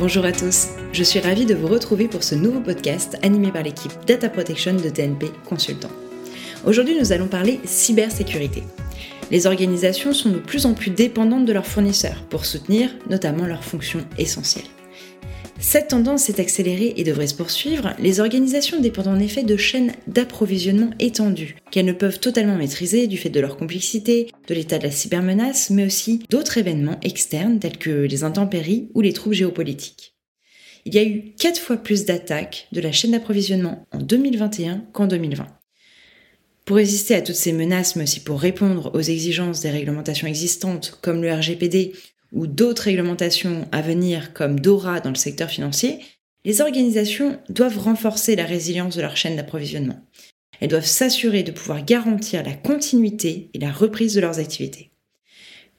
Bonjour à tous, je suis ravie de vous retrouver pour ce nouveau podcast animé par l'équipe Data Protection de TNP Consultant. Aujourd'hui, nous allons parler cybersécurité. Les organisations sont de plus en plus dépendantes de leurs fournisseurs pour soutenir notamment leurs fonctions essentielles. Cette tendance s'est accélérée et devrait se poursuivre. Les organisations dépendent en effet de chaînes d'approvisionnement étendues, qu'elles ne peuvent totalement maîtriser du fait de leur complexité, de l'état de la cybermenace, mais aussi d'autres événements externes tels que les intempéries ou les troubles géopolitiques. Il y a eu 4 fois plus d'attaques de la chaîne d'approvisionnement en 2021 qu'en 2020. Pour résister à toutes ces menaces, mais aussi pour répondre aux exigences des réglementations existantes comme le RGPD ou d'autres réglementations à venir comme DORA dans le secteur financier, les organisations doivent renforcer la résilience de leur chaîne d'approvisionnement. Elles doivent s'assurer de pouvoir garantir la continuité et la reprise de leurs activités.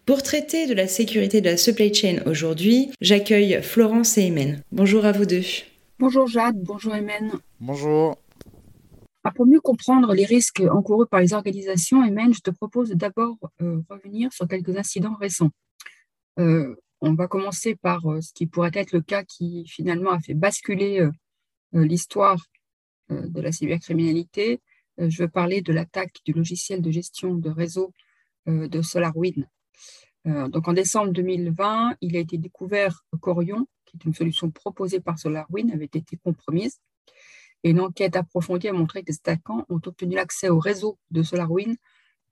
Pour traiter de la sécurité de la supply chain aujourd'hui, j'accueille Florence et Emen. Bonjour à vous deux. Bonjour Jade, bonjour Emen. Bonjour. Ah, pour mieux comprendre les risques encourus par les organisations, Emen, je te propose d'abord euh, revenir sur quelques incidents récents. Euh, on va commencer par euh, ce qui pourrait être le cas qui finalement a fait basculer euh, l'histoire de la cybercriminalité. je veux parler de l'attaque du logiciel de gestion de réseau de SolarWind. donc en décembre 2020, il a été découvert qu'Orion, qui est une solution proposée par SolarWind, avait été compromise. Une enquête approfondie a montré que les attaquants ont obtenu l'accès au réseau de SolarWind,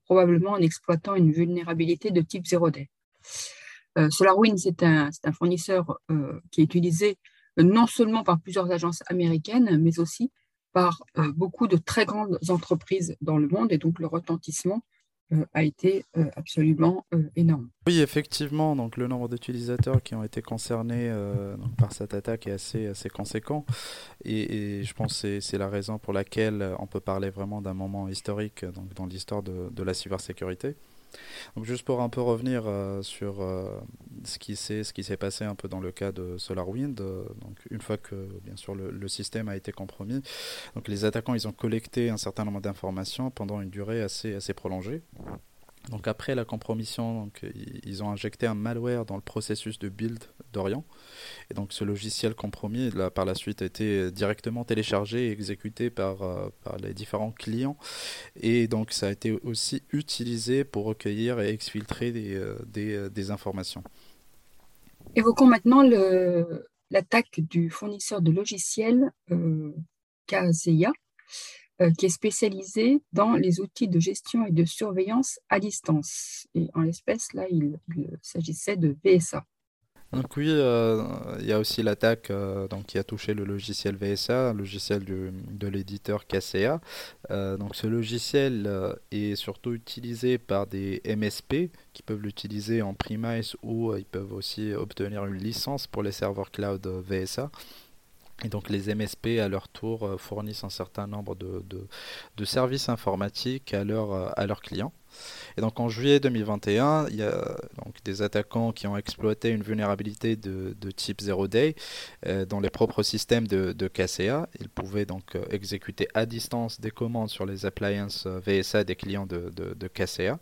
probablement en exploitant une vulnérabilité de type 0D. Euh, SolarWind, c'est un, fournisseur euh, qui est utilisé euh, non seulement par plusieurs agences américaines, mais aussi par beaucoup de très grandes entreprises dans le monde. Et donc, le retentissement a été absolument énorme. Oui, effectivement, donc le nombre d'utilisateurs qui ont été concernés par cette attaque est assez, assez conséquent. Et, je pense que c'est la raison pour laquelle on peut parler vraiment d'un moment historique donc, dans l'histoire de, de, la cybersécurité. Juste pour un peu revenir euh, sur euh, ce qui s'est passé un peu dans le cas de SolarWind. Euh, une fois que bien sûr le, le, système a été compromis, les attaquants ont collecté un certain nombre d'informations pendant une durée assez assez prolongée. Donc après la compromission, ils ont injecté un malware dans le processus de build d'Orient. Et donc ce logiciel compromis, là, par la suite, été directement téléchargé et exécuté par, euh, par les différents clients. Et donc ça a été aussi utilisé pour recueillir et exfiltrer des, euh, euh, informations. Évoquons maintenant l'attaque du fournisseur de logiciels euh, Kaseya. Euh, qui est spécialisé dans les outils de gestion et de surveillance à distance. Et en l'espèce, là, il, s'agissait de VSA. Donc oui, euh, il y a aussi l'attaque euh, qui a touché le logiciel VSA, logiciel de l'éditeur KCA. donc ce logiciel est surtout utilisé par des MSP qui peuvent l'utiliser en premise ou ils peuvent aussi obtenir une licence pour les serveurs cloud VSA. Et donc les MSP, à leur tour, euh, fournissent un certain nombre de, services informatiques euh, à leurs clients. Et donc en juillet 2021, il y a donc des attaquants qui ont exploité une vulnérabilité de, type Zero Day euh, dans les propres systèmes de, de KCA. Ils pouvaient donc exécuter à distance des commandes sur les appliances VSA des clients de, de, de, KCA.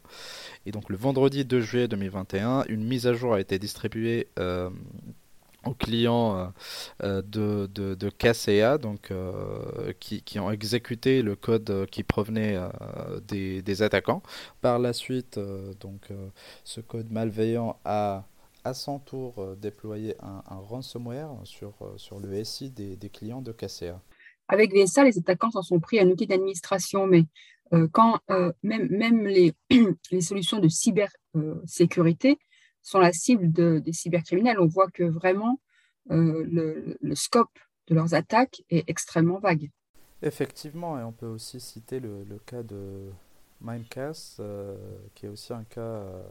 Et donc le vendredi 2 juillet 2021, une mise à jour a été distribuée aux clients euh, euh, de, de, KCA, donc, euh, qui, qui, ont exécuté le code qui provenait des, des, attaquants. Par la suite, donc, ce code malveillant a à son tour déployé un, ransomware sur, sur le SI des, clients de KCA. Avec VSA, les attaquants s'en sont pris un outil d'administration, mais quand même, même les, les, solutions de cybersécurité sont la cible des cybercriminels. On voit que vraiment euh, le, scope de leurs attaques est extrêmement vague. Effectivement, et on peut aussi citer le, cas de Mimecast, euh, qui est aussi un cas euh,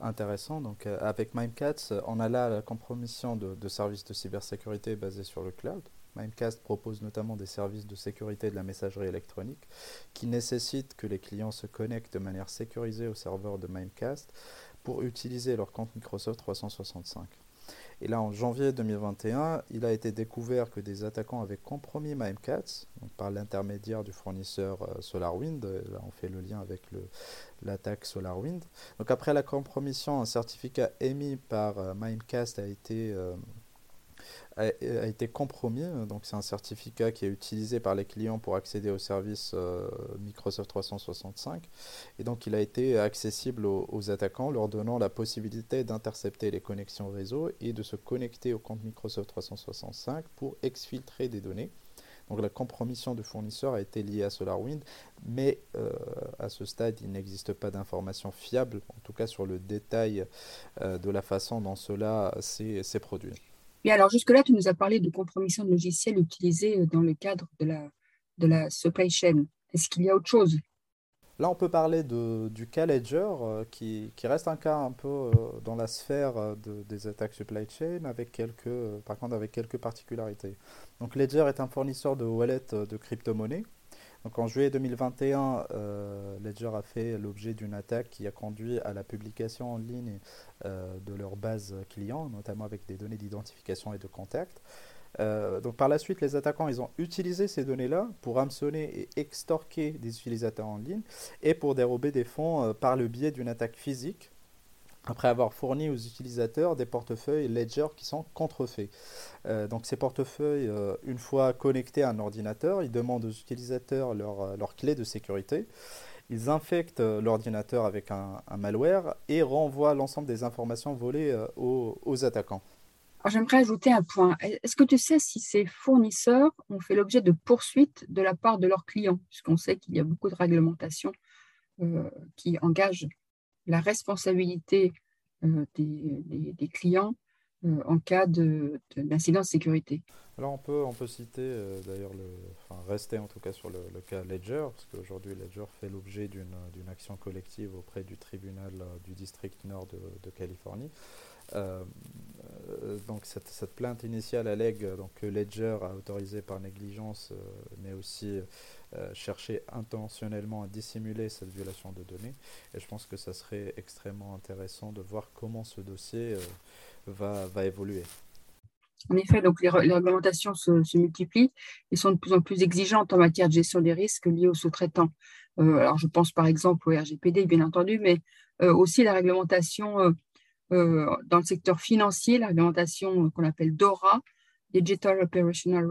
intéressant. Donc, avec Mimecast, on a là la compromission de, de, services de cybersécurité basés sur le cloud. Mimecast propose notamment des services de sécurité de la messagerie électronique qui nécessitent que les clients se connectent de manière sécurisée au serveur de Mimecast pour utiliser leur compte Microsoft 365. Et là, en janvier 2021, il a été découvert que des attaquants avaient compromis Mimecast donc par l'intermédiaire du fournisseur euh, SolarWind. Là, on fait le lien avec l'attaque SolarWind. Donc après la compromission, un certificat émis par euh, Mimecast a été euh, a, été compromis. Donc c'est un certificat qui est utilisé par les clients pour accéder au service euh, Microsoft 365. Et donc il a été accessible aux, attaquants, leur donnant la possibilité d'intercepter les connexions réseau et de se connecter au compte Microsoft 365 pour exfiltrer des données. Donc la compromission du fournisseur a été liée à SolarWind, mais euh, à ce stade, il n'existe pas d'informations fiables, en tout cas sur le détail euh, de la façon dont cela s'est produit. Et alors jusque-là, tu nous as parlé de compromission de logiciels utilisés euh, dans le cadre de la, de la supply chain. Est-ce qu'il y a autre chose? Là, on peut parler de, du cas Ledger, euh, qui, qui, reste un cas un peu euh, dans la sphère de, des attaques supply chain, avec quelques, par contre avec quelques particularités. Donc Ledger est un fournisseur de wallet de crypto-monnaies en juillet 2021, euh, Ledger a fait l'objet d'une attaque qui a conduit à la publication en ligne euh, de leur base client, notamment avec des données d'identification et de contact. Euh, par la suite, les attaquants ont utilisé ces données-là pour hameçonner et extorquer des utilisateurs en ligne et pour dérober des fonds par le biais d'une attaque physique après avoir fourni aux utilisateurs des portefeuilles Ledger qui sont contrefaits. Euh, donc ces portefeuilles, euh, une fois connectés à un ordinateur, ils demandent aux utilisateurs leur, euh, leur clé de sécurité. Ils infectent l'ordinateur avec un, malware et renvoient l'ensemble des informations volées aux, aux, attaquants. J'aimerais ajouter un point. Est-ce que tu sais si ces fournisseurs ont fait l'objet de poursuites de la part de leurs clients? Puisqu'on sait qu'il y a beaucoup de réglementations qui engagent la responsabilité euh, des, clients euh, en cas d'incident de, de, sécurité. Alors on peut, on peut citer euh, d'ailleurs, enfin rester en tout cas sur le, cas Ledger, parce qu'aujourd'hui Ledger fait l'objet d'une action collective auprès du tribunal du district nord de, de Californie. Euh, donc cette, cette, plainte initiale allègue donc, que Ledger a autorisé par négligence, mais aussi cherché intentionnellement à dissimuler cette violation de données. Et je pense que ça serait extrêmement intéressant de voir comment ce dossier va, va évoluer. En effet, donc les, réglementations se, multiplient et sont de plus en plus exigeantes en matière de gestion des risques liés aux sous-traitants. Euh, alors, je pense par exemple au RGPD, bien entendu, mais euh, aussi la réglementation euh, dans le secteur financier, la réglementation qu'on appelle DORA, Digital Operational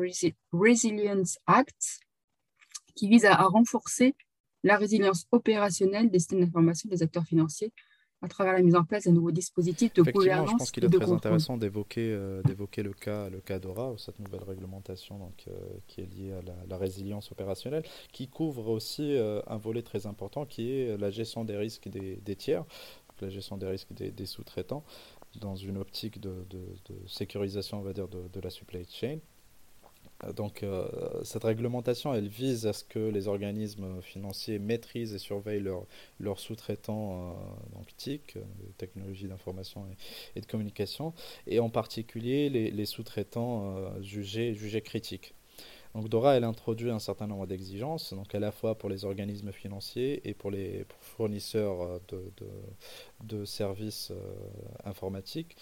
Resilience Act, qui vise à, renforcer la résilience opérationnelle des systèmes d'information des acteurs financiers à travers la mise en place d'un nouveau dispositif de gouvernance. Je pense qu'il est très intéressant d'évoquer euh, d'évoquer le cas le cas d'Ora, cette nouvelle réglementation donc, euh, qui est liée à la, résilience opérationnelle, qui couvre aussi euh, un volet très important qui est la gestion des risques des, des tiers, la gestion des risques des, des sous-traitants dans une optique de, de, de, sécurisation on va dire de, de la supply chain. Donc euh, cette réglementation, elle vise à ce que les organismes financiers maîtrisent et surveillent leurs sous-traitants euh, TIC, euh, technologies d'information et, de communication, et en particulier les, sous-traitants jugés, jugés critiques. Donc Dora, elle introduit un certain nombre d'exigences, donc à la fois pour les organismes financiers et pour les fournisseurs de, de services informatiques,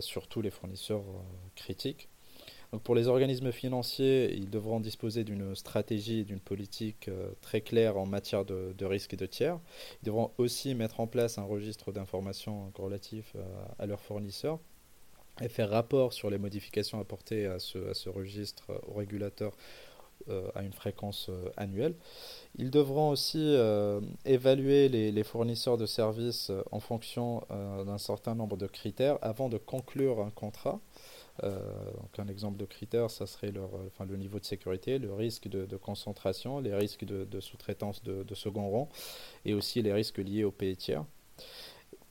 surtout les fournisseurs critiques pour les organismes financiers, ils devront disposer d'une stratégie et d'une politique euh, très claire en matière de, risque et de tiers. Ils devront aussi mettre en place un registre d'informations relatif euh, à, leurs fournisseurs et faire rapport sur les modifications apportées à ce, registre euh, au régulateur à une fréquence annuelle. Ils devront aussi évaluer les, les, fournisseurs de services en fonction d'un certain nombre de critères avant de conclure un contrat. Euh, un exemple de critère, ça serait euh, le niveau de sécurité, le risque de, concentration, les risques de, sous-traitance de, second rang et aussi les risques liés au pays tiers.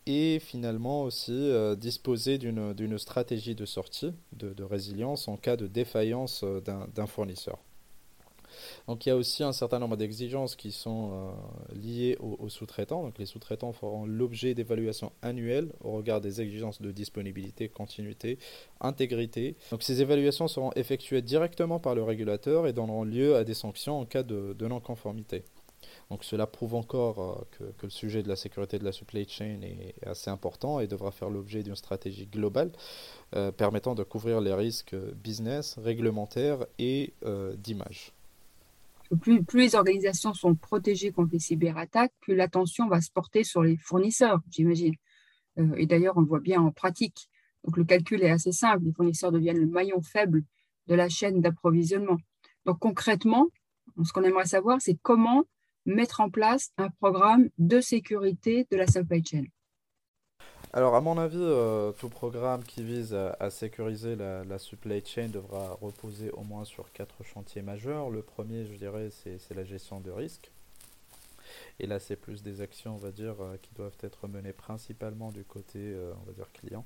Et finalement aussi euh, disposer d'une stratégie de sortie, de, résilience en cas de défaillance d'un fournisseur. Donc il y a aussi un certain nombre d'exigences qui sont euh, liées aux, sous-traitants. Donc les sous-traitants feront l'objet d'évaluations annuelles au regard des exigences de disponibilité, continuité, intégrité. Donc ces évaluations seront effectuées directement par le régulateur et donneront lieu à des sanctions en cas de, non-conformité. Donc cela prouve encore euh, que, le sujet de la sécurité de la supply chain est assez important et devra faire l'objet d'une stratégie globale euh, permettant de couvrir les risques business, réglementaires et d'image plus, les organisations sont protégées contre les cyberattaques, plus l'attention va se porter sur les fournisseurs, j'imagine. Euh, et d'ailleurs, on le voit bien en pratique. Donc, le calcul est assez simple. Les fournisseurs deviennent le maillon faible de la chaîne d'approvisionnement. Donc, concrètement, ce qu'on aimerait savoir, c'est comment mettre en place un programme de sécurité de la supply chain. Alors, à mon avis, euh, tout programme qui vise à, sécuriser la, supply chain devra reposer au moins sur quatre chantiers majeurs. Le premier, je dirais, c'est la gestion de risque. Et là, c'est plus des actions, on va dire, euh, qui doivent être menées principalement du côté, euh, on va dire, client.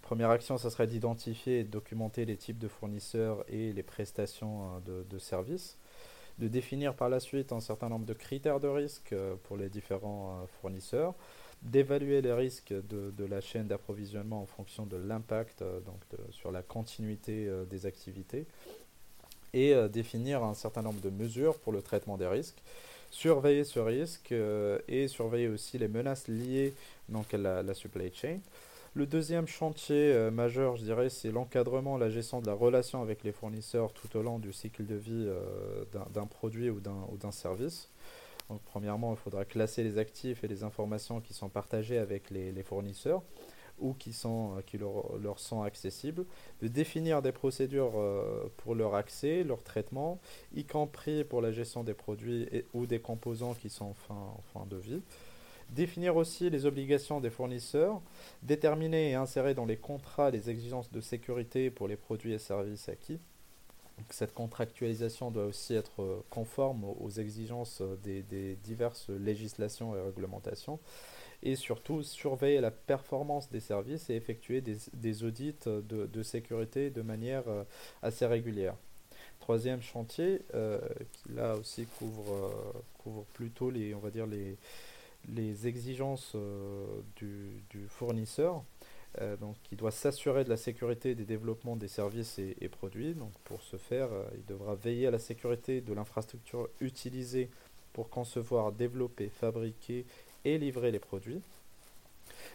première action, ça serait d'identifier et de documenter les types de fournisseurs et les prestations de, de services de définir par la suite un certain nombre de critères de risque pour les différents fournisseurs, d'évaluer les risques de, de, la chaîne d'approvisionnement en fonction de l'impact euh, sur la continuité euh, des activités et euh, définir un certain nombre de mesures pour le traitement des risques, surveiller ce risque et surveiller aussi les menaces liées donc, à la, supply chain. Le deuxième chantier majeur, je dirais, c'est l'encadrement, la gestion de la relation avec les fournisseurs tout au long du cycle de vie d'un produit ou d'un service premièrement, il faudra classer les actifs et les informations qui sont partagées avec les, fournisseurs ou qui, euh, leur, sont accessibles, définir des procédures euh, pour leur accès, leur traitement, y compris pour la gestion des produits ou des composants qui sont en fin de vie. Définir aussi les obligations des fournisseurs, déterminer et insérer dans les contrats les exigences de sécurité pour les produits et services acquis, cette contractualisation doit aussi être euh, conforme aux exigences euh, des, diverses législations et réglementations et surtout surveiller la performance des services et effectuer des, audits de, sécurité de manière euh, assez régulière. Troisième chantier, qui là aussi couvre, plutôt les, exigences du, fournisseur, donc, il doit s'assurer de la sécurité des développements des services et, produits. Pour ce faire, euh, il devra veiller à la sécurité de l'infrastructure utilisée pour concevoir, développer, fabriquer et livrer les produits.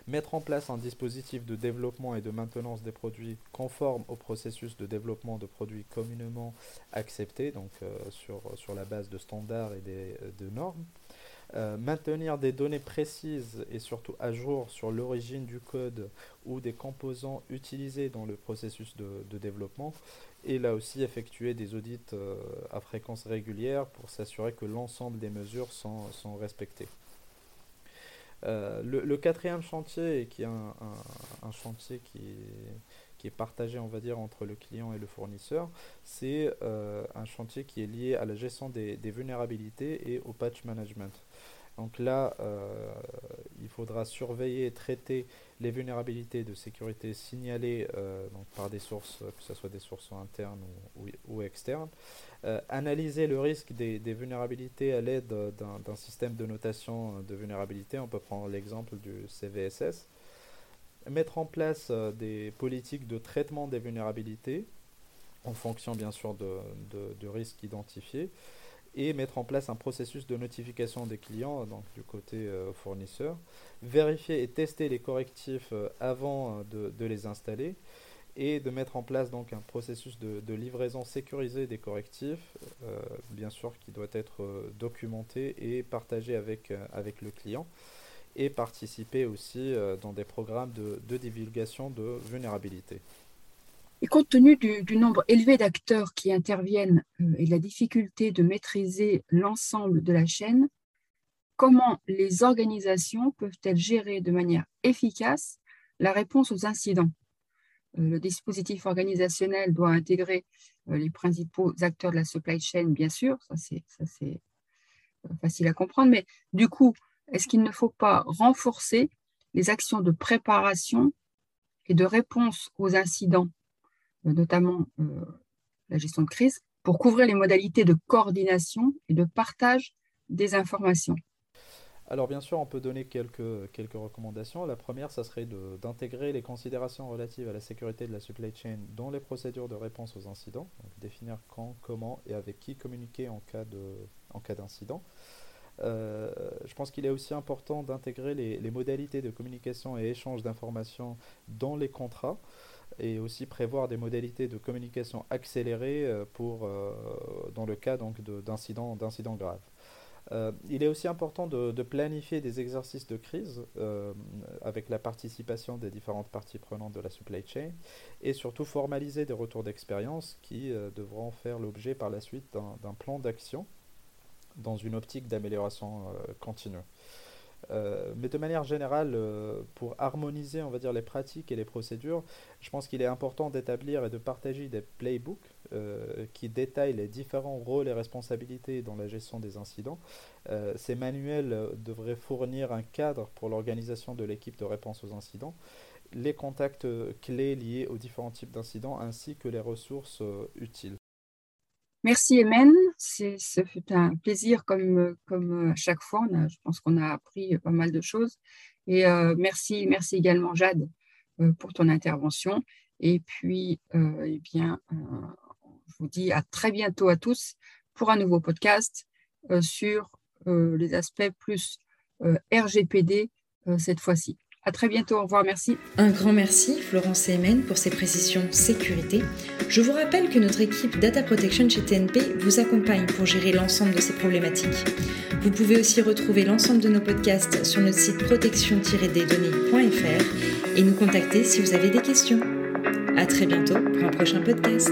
Mettre en place un dispositif de développement et de maintenance des produits conforme au processus de développement de produits communément acceptés, donc euh, sur, la base de standards et de normes. Euh, maintenir des données précises et surtout à jour sur l'origine du code ou des composants utilisés dans le processus de, développement et là aussi effectuer des audits euh, à fréquence régulière pour s'assurer que l'ensemble des mesures sont, respectées. Euh, le, quatrième chantier, qui est un, chantier qui est, qui est, partagé, on va dire, entre le client et le fournisseur, c'est un chantier qui est lié à la gestion des vulnérabilités et au patch management. Donc là, euh, il faudra surveiller et traiter les vulnérabilités de sécurité signalées euh, par des sources, que ce soit des sources internes ou, externes. Euh, analyser le risque des, vulnérabilités à l'aide d'un système de notation de vulnérabilité. On peut prendre l'exemple du CVSS. Mettre en place des politiques de traitement des vulnérabilités en fonction bien sûr de, de risques identifiés et mettre en place un processus de notification des clients, donc du côté euh, fournisseur, vérifier et tester les correctifs euh, avant euh, de, les installer et de mettre en place donc un processus de, livraison sécurisé des correctifs, bien sûr qui doit être documenté et partagé avec, avec le client et participer aussi dans des programmes de, de divulgation de vulnérabilité. Et compte tenu du, nombre élevé d'acteurs qui interviennent euh, et de la difficulté de maîtriser l'ensemble de la chaîne, comment les organisations peuvent-elles gérer de manière efficace la réponse aux incidents? Euh, Le dispositif organisationnel doit intégrer euh, les principaux acteurs de la supply chain, bien sûr, ça c'est facile à comprendre, mais du coup, est-ce qu'il ne faut pas renforcer les actions de préparation et de réponse aux incidents euh, notamment euh, la gestion de crise, pour couvrir les modalités de coordination et de partage des informations? Alors bien sûr, on peut donner quelques, quelques recommandations. La première, ça serait d'intégrer les considérations relatives à la sécurité de la supply chain dans les procédures de réponse aux incidents, définir quand, comment et avec qui communiquer en cas d'incident. Euh, je pense qu'il est aussi important d'intégrer les, modalités de communication et échange d'informations dans les contrats et aussi prévoir des modalités de communication accélérées euh, euh, dans le cas d'incidents graves. Il est aussi important de, planifier des exercices de crise avec la participation des différentes parties prenantes de la supply chain et surtout formaliser des retours d'expérience qui devront faire l'objet par la suite d'un plan d'action dans une optique d'amélioration continue. Euh, mais de manière générale, euh, pour harmoniser, on va dire, les pratiques et les procédures, je pense qu'il est important d'établir et de partager des playbooks euh, qui détaillent les différents rôles et responsabilités dans la gestion des incidents. ces manuels devraient fournir un cadre pour l'organisation de l'équipe de réponse aux incidents, les contacts clés liés aux différents types d'incidents ainsi que les ressources utiles. Merci Emen, ce fut un plaisir comme, comme à chaque fois. je pense qu'on a appris pas mal de choses. Et euh, merci, merci également Jade euh, pour ton intervention. Et puis, euh, eh bien, je vous dis à très bientôt à tous pour un nouveau podcast sur les aspects plus RGPD cette fois-ci. À très bientôt, au revoir, merci. Un grand merci, Florence Emen, pour ces précisions sécurité. Je vous rappelle que notre équipe Data Protection chez TNP vous accompagne pour gérer l'ensemble de ces problématiques. Vous pouvez aussi retrouver l'ensemble de nos podcasts sur notre site protection-des-données.fr et nous contacter si vous avez des questions. À très bientôt pour un prochain podcast.